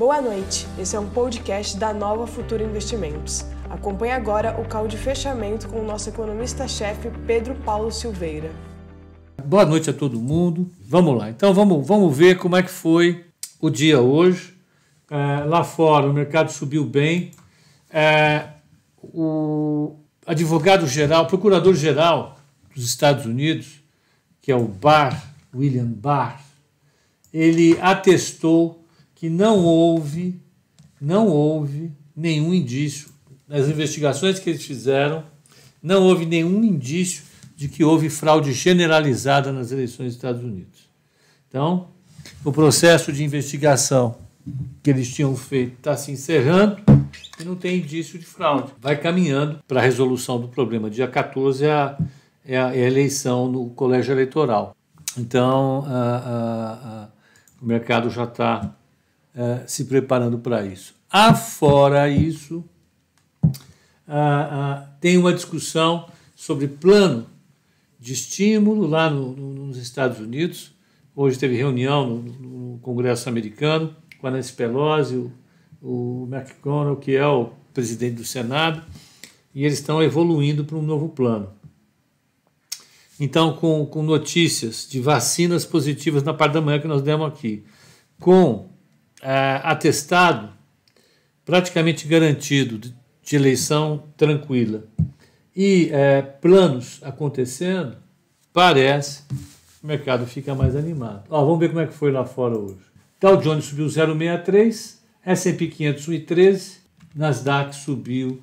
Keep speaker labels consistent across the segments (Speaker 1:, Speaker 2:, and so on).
Speaker 1: Boa noite, esse é um podcast da Nova Futura Investimentos. Acompanhe agora o call de fechamento com o nosso economista-chefe Pedro Paulo Silveira.
Speaker 2: Boa noite a todo mundo. Vamos lá, então vamos, vamos ver como é que foi o dia hoje. É, lá fora o mercado subiu bem. É, o advogado-geral, procurador-geral dos Estados Unidos, que é o Barr, William Barr, ele atestou que não houve, não houve nenhum indício nas investigações que eles fizeram, não houve nenhum indício de que houve fraude generalizada nas eleições dos Estados Unidos. Então, o processo de investigação que eles tinham feito está se encerrando e não tem indício de fraude. Vai caminhando para a resolução do problema. Dia 14 é a, é a, é a eleição no colégio eleitoral. Então, a, o mercado já está é, se preparando para isso. Afora isso, tem uma discussão sobre plano de estímulo lá no, no, nos Estados Unidos. Hoje teve reunião no, no, Congresso americano com a Nancy Pelosi, o, o McConnell, que é o presidente do Senado, e eles estão evoluindo para um novo plano. Então, com, com notícias de vacinas positivas na parte da manhã que nós demos aqui, com é, atestado praticamente garantido de, de eleição tranquila e é, planos acontecendo, parece que o mercado fica mais animado. Ó, vamos ver como é que foi lá fora hoje. Dow Jones subiu 0,63, S&P 500 1,13, Nasdaq subiu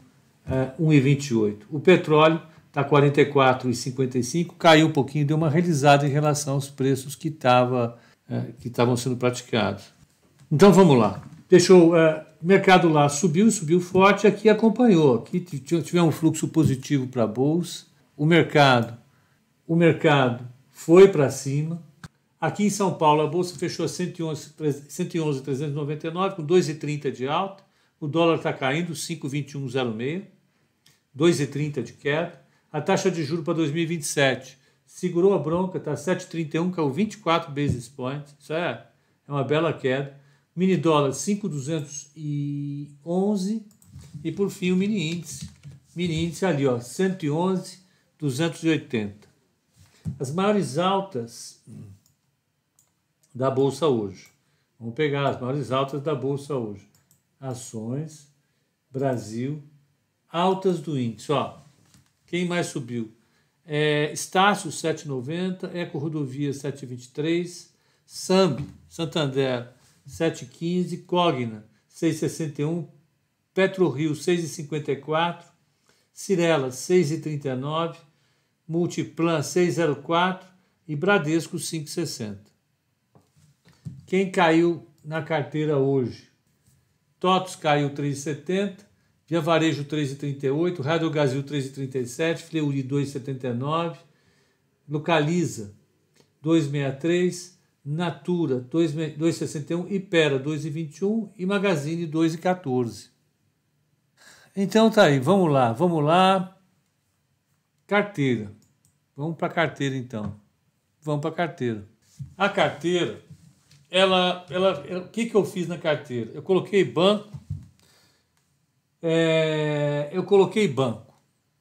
Speaker 2: é, 1,28. O petróleo está 44,55, caiu um pouquinho, deu uma realizada em relação aos preços que estava que estavam sendo praticados. Então vamos lá. Deixou é, mercado lá subiu, subiu forte, aqui acompanhou. Aqui tivemos um fluxo positivo para a bolsa. O mercado, o mercado foi para cima. Aqui em São Paulo a bolsa fechou a 111,399 111, com 2,30 de alta. O dólar está caindo 5,2106, 2,30 de queda. A taxa de juros para 2027 segurou a bronca, está 7,31, caiu 24 basis points. Isso é, é uma bela queda. Mini dólar 5,211 e por fim o mini índice. Mini índice ali, ó, 111, 280. As maiores altas da bolsa hoje. Vamos pegar as maiores altas da bolsa hoje. Ações, Brasil, altas do índice, ó. Quem mais subiu? é, Estácio 7,90, Eco Rodovia 7,23, Samb, Santander 7,15, Cogna 6,61, PetroRio 6,54, Cirela 6,39, Multiplan 6,04 e Bradesco 5,60. Quem caiu na carteira hoje? TOTOS caiu 3,70, Via Varejo 3,38, Rádio Brasil 3,37, Fleury 2,79, Localiza 2,63, Natura 2,61, Ipera 2,21 e Magazine 2,14. Então tá aí, vamos lá, vamos lá. Carteira. Vamos para carteira então. Vamos para carteira. A carteira, ela, ela, ela, o que, que eu fiz na carteira? Eu coloquei banco, é, eu coloquei banco.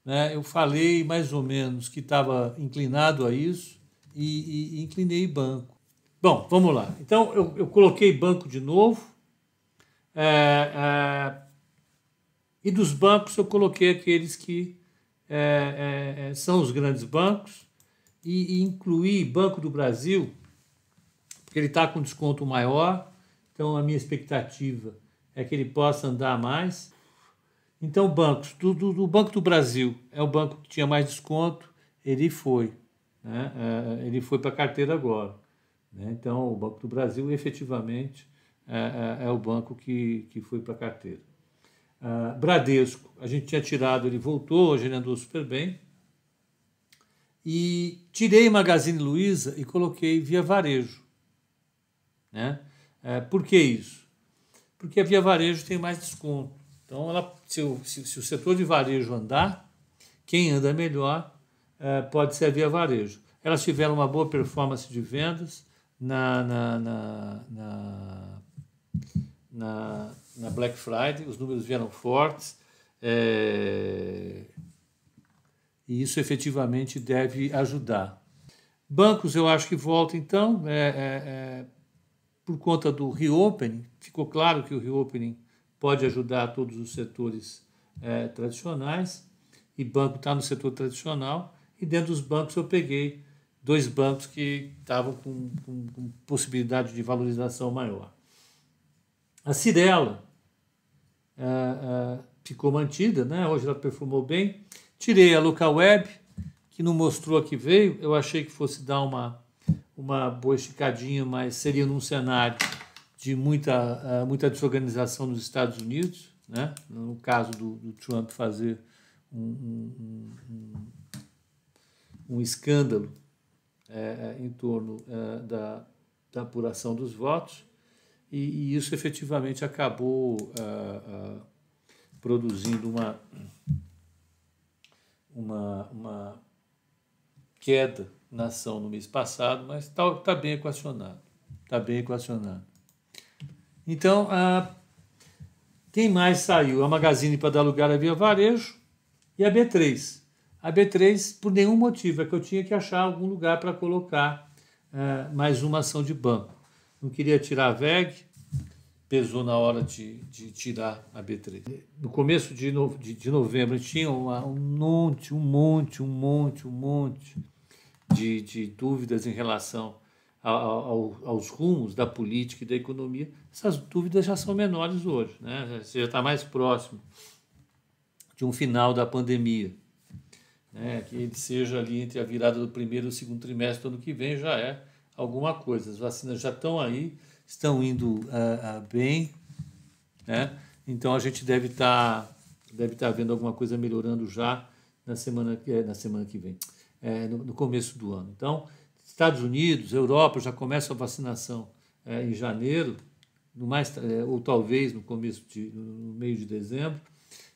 Speaker 2: Né? Eu falei mais ou menos que estava inclinado a isso e, e, inclinei banco. Bom, vamos lá. Então, eu, eu coloquei banco de novo. É, é, e dos bancos, eu coloquei aqueles que é, é, é, são os grandes bancos e, e incluí Banco do Brasil, porque ele está com desconto maior. Então, a minha expectativa é que ele possa andar mais. Então, bancos, do, do, do, Banco do Brasil é o banco que tinha mais desconto, ele foi. Né? É, ele foi para a carteira agora. Né? Então, o Banco do Brasil efetivamente é, é, é o banco que, que foi para a carteira. Uh, Bradesco, a gente tinha tirado, ele voltou, hoje ele andou super bem. E tirei Magazine Luiza e coloquei via varejo. Né? É, por que isso? Porque a via varejo tem mais desconto. Então, ela, se, o, se, se, o setor de varejo andar, quem anda melhor é, pode ser a Via Varejo. Elas tiveram uma boa performance de vendas na, na, na, na, na Black Friday, os números vieram fortes. É, e isso efetivamente deve ajudar. Bancos, eu acho que volta então, é, é, é, por conta do reopening. Ficou claro que o reopening pode ajudar todos os setores é, tradicionais, e banco está no setor tradicional, e dentro dos bancos eu peguei dois bancos que estavam com, com, com possibilidade de valorização maior. A Cirela é, é, ficou mantida, né? hoje ela performou bem. Tirei a Local Web, que não mostrou a que veio, eu achei que fosse dar uma, uma boa esticadinha, mas seria num cenário de muita, uh, muita desorganização nos Estados Unidos, né? no caso do, do Trump fazer um, um, um, um escândalo é, em torno é, da, da apuração dos votos, e, e isso efetivamente acabou uh, uh, produzindo uma, uma, uma queda na ação no mês passado, mas está tá bem equacionado. Está bem equacionado. Então, a, quem mais saiu? A Magazine para dar lugar à Via Varejo e a B3. A B3, por nenhum motivo, é que eu tinha que achar algum lugar para colocar uh, mais uma ação de banco. Não queria tirar a VEG, pesou na hora de, de tirar a B3. No começo de, no, de, de novembro tinha uma, um monte, um monte, um monte, um monte de, de dúvidas em relação ao, aos rumos da política e da economia, essas dúvidas já são menores hoje, né? Você já está mais próximo de um final da pandemia, né? Que ele seja ali entre a virada do primeiro e o segundo trimestre do ano que vem já é alguma coisa. As vacinas já estão aí, estão indo uh, uh, bem, né? Então a gente deve estar tá, deve tá vendo alguma coisa melhorando já na semana que na semana que vem, é, no, no começo do ano. Então Estados Unidos, Europa já começa a vacinação é, em janeiro, no mais, é, ou talvez no começo de, no meio de dezembro.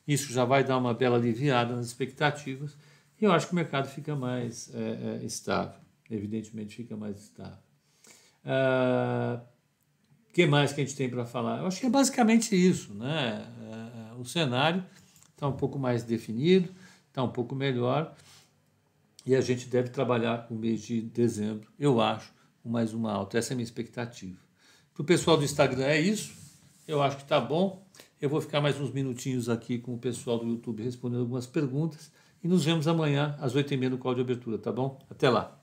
Speaker 2: Isso já vai dar uma bela aliviada nas expectativas e eu acho que o mercado fica mais é, é estável. Evidentemente fica mais estável. O ah, que mais que a gente tem para falar? Eu acho que é basicamente isso, né? É, é, o cenário está um pouco mais definido, está um pouco melhor e a gente deve trabalhar o mês de dezembro, eu acho, com mais uma alta. Essa é a minha expectativa. Para o pessoal do Instagram é isso. Eu acho que está bom. Eu vou ficar mais uns minutinhos aqui com o pessoal do YouTube respondendo algumas perguntas. E nos vemos amanhã às oito e meia no call de abertura, tá bom? Até lá.